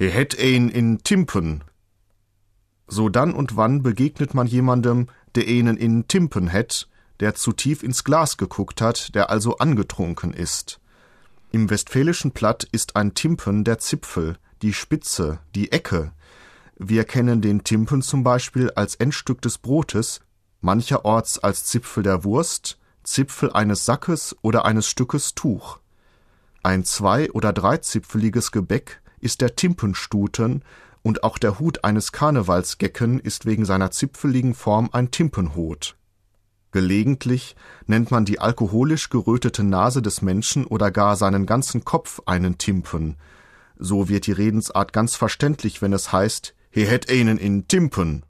he hätt een in Timpen. So dann und wann begegnet man jemandem, der einen in Timpen hätt, der zu tief ins Glas geguckt hat, der also angetrunken ist. Im westfälischen Platt ist ein Timpen der Zipfel, die Spitze, die Ecke. Wir kennen den Timpen zum Beispiel als Endstück des Brotes, mancherorts als Zipfel der Wurst, Zipfel eines Sackes oder eines Stückes Tuch. Ein zwei- oder dreizipfeliges Gebäck ist der Timpenstuten und auch der Hut eines Karnevalsgecken ist wegen seiner zipfeligen Form ein Timpenhut. Gelegentlich nennt man die alkoholisch gerötete Nase des Menschen oder gar seinen ganzen Kopf einen Timpen. So wird die Redensart ganz verständlich, wenn es heißt, he hätt einen in Timpen.